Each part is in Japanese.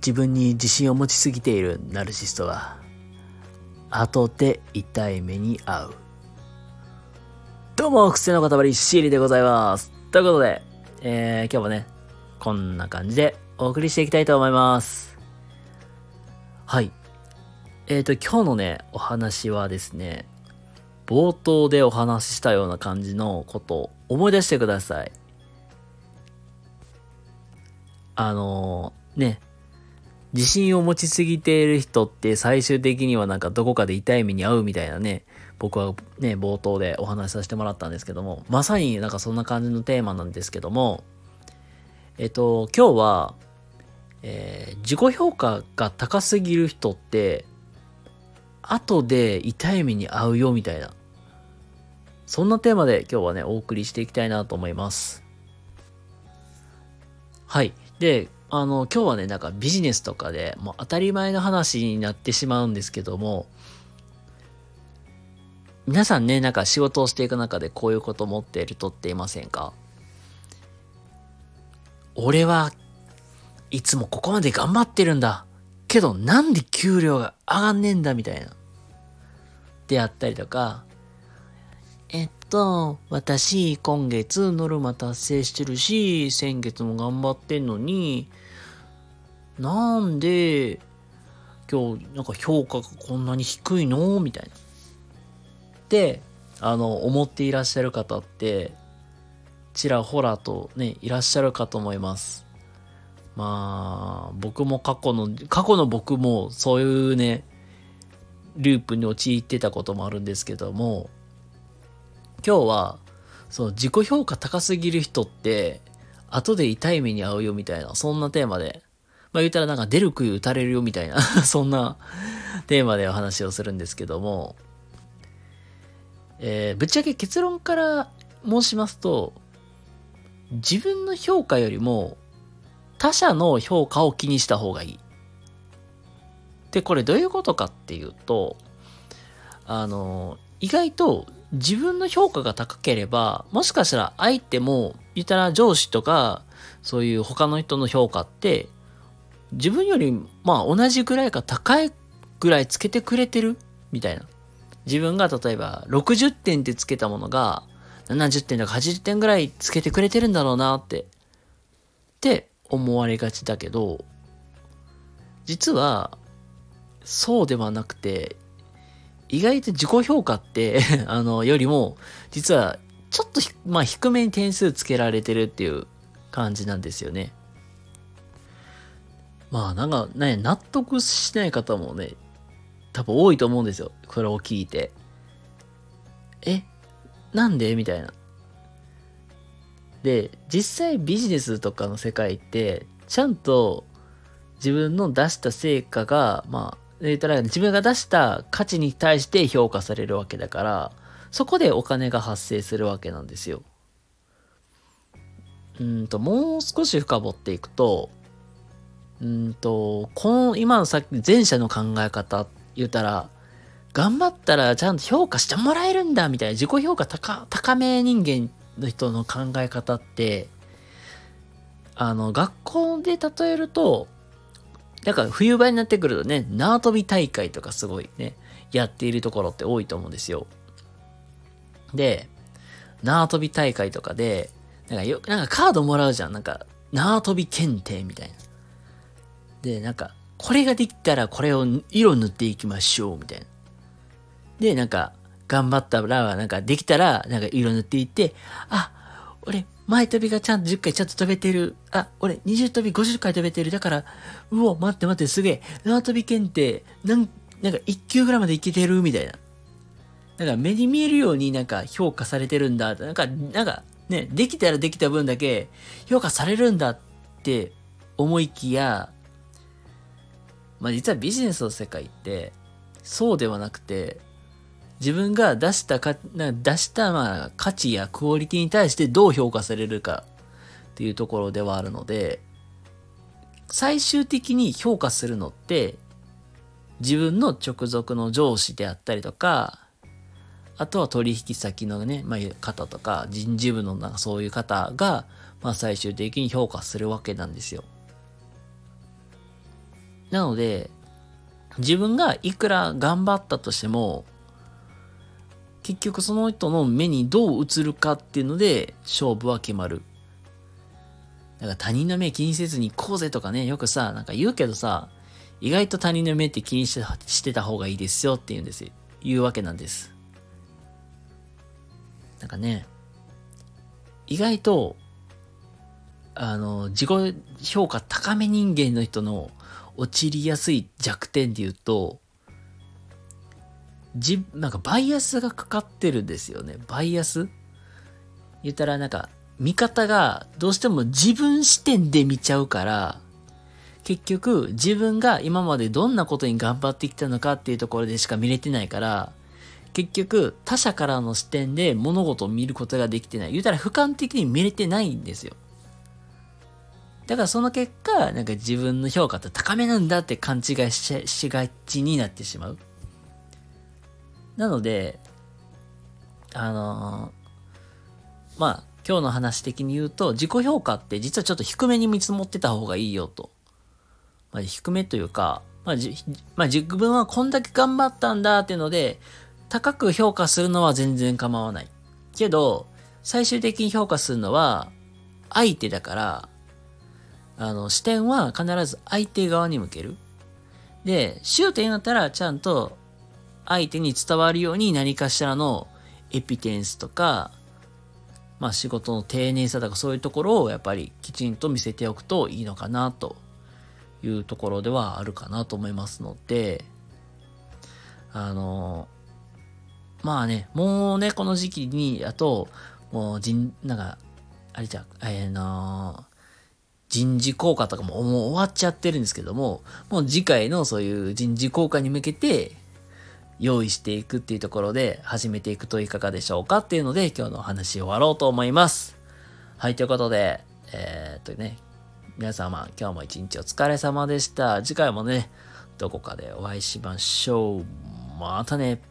自分に自信を持ちすぎているナルシストは、後で痛い目に遭う。どうも、癖の塊、シーリでございます。ということで、えー、今日もね、こんな感じでお送りしていきたいと思います。はい。えっ、ー、と、今日のね、お話はですね、冒頭でお話ししたような感じのことを思い出してください。あのー、ね、自信を持ちすぎている人って最終的にはなんかどこかで痛い目に遭うみたいなね、僕はね、冒頭でお話しさせてもらったんですけども、まさになんかそんな感じのテーマなんですけども、えっと、今日は、えー、自己評価が高すぎる人って、後で痛い目に遭うよみたいな、そんなテーマで今日はね、お送りしていきたいなと思います。はい。で、あの、今日はね、なんかビジネスとかでもう当たり前の話になってしまうんですけども、皆さんね、なんか仕事をしていく中でこういうこと思っている人っていませんか？俺はいつもここまで頑張ってるんだ。けどなんで給料が上がんねえんだみたいな。であったりとか、えっと、私今月ノルマ達成してるし、先月も頑張ってんのに、なんで今日なんか評価がこんなに低いの？みたいな。ってあの思っていらっしゃる方ってちらほらとねいらっしゃるかと思いますまあ僕も過去の過去の僕もそういうねループに陥ってたこともあるんですけども今日はそう自己評価高すぎる人って後で痛い目に遭うよみたいなそんなテーマでまあ言ったらなんか出る杭打たれるよみたいな そんなテーマでお話をするんですけどもえー、ぶっちゃけ結論から申しますと、自分の評価よりも他者の評価を気にした方がいい。で、これどういうことかっていうと、あの、意外と自分の評価が高ければ、もしかしたら相手も、言ったら上司とか、そういう他の人の評価って、自分より、まあ同じぐらいか高いぐらいつけてくれてる？みたいな。自分が例えば60点ってつけたものが70点とか80点ぐらいつけてくれてるんだろうなって、って思われがちだけど、実はそうではなくて、意外と自己評価って あの、よりも、実はちょっとまあ低めに点数つけられてるっていう感じなんですよね。まあなんかね、納得しない方もね、多分多いと思うんですよ。これを聞いて。えなんで？みたいな。で、実際ビジネスとかの世界って、ちゃんと自分の出した成果が、まあ、言ったら自分が出した価値に対して評価されるわけだから、そこでお金が発生するわけなんですよ。うんと、もう少し深掘っていくと、うんと、この、今のさっき前者の考え方言ったら、頑張ったらちゃんと評価してもらえるんだみたいな自己評価高高め人間の人の考え方って、あの、学校で例えると、なんか冬場になってくるとね、縄跳び大会とかすごいね、やっているところって多いと思うんですよ。で、縄跳び大会とかで、なんかよ、なんかカードもらうじゃん。なんか、縄跳び検定みたいな。で、なんか、これができたらこれを色塗っていきましょう、みたいな。で、なんか、頑張ったら、なんかできたら、なんか色塗っていって、あ、俺、前飛びがちゃんと10回ちゃんと飛べてる。あ、俺、20飛び50回飛べてる。だから、うお、待って待って、すげえ。縄跳び検定、なん、なんか1級ぐらいまでいけてるみたいな。なんか目に見えるようになんか評価されてるんだ。なんか、なんか、ね、できたらできた分だけ評価されるんだって思いきや、まあ実はビジネスの世界ってそうではなくて自分が出したか、出したまあ価値やクオリティに対してどう評価されるかっていうところではあるので最終的に評価するのって自分の直属の上司であったりとかあとは取引先のね、まあ、方とか人事部のなんかそういう方が、まあ、最終的に評価するわけなんですよ。なので、自分がいくら頑張ったとしても、結局その人の目にどう映るかっていうので勝負は決まる。だから他人の目気にせずに行こうぜとかね、よくさ、なんか言うけどさ、意外と他人の目って気にしてた方がいいですよって言うんですよ。言うわけなんです。なんかね、意外と、あの、自己評価高め人間の人の陥りやすい弱点で言うと、じ、なんかバイアスがかかってるんですよね。バイアス？言ったらなんか、見方がどうしても自分視点で見ちゃうから、結局自分が今までどんなことに頑張ってきたのかっていうところでしか見れてないから、結局他者からの視点で物事を見ることができてない。言うたら俯瞰的に見れてないんですよ。だからその結果、なんか自分の評価って高めなんだって勘違いしがちになってしまう。なので、あのー、まあ、今日の話的に言うと、自己評価って実はちょっと低めに見積もってた方がいいよと。まあ、低めというか、まあ、まあ、自分はこんだけ頑張ったんだっていうので、高く評価するのは全然構わない。けど、最終的に評価するのは、相手だから、あの、視点は必ず相手側に向ける。で、終点だったらちゃんと相手に伝わるように何かしらのエピテンスとか、まあ仕事の丁寧さとかそういうところをやっぱりきちんと見せておくといいのかなというところではあるかなと思いますので、あの、まあね、もうね、この時期に、あと、もう人、なんか、あれじゃ、えー、の人事効果とかももう終わっちゃってるんですけども、もう次回のそういう人事効果に向けて用意していくっていうところで始めていくといかがでしょうかっていうので今日のお話終わろうと思います。はい、ということで、えー、っとね、皆様今日も一日お疲れ様でした。次回もね、どこかでお会いしましょう。またね。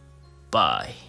バイ。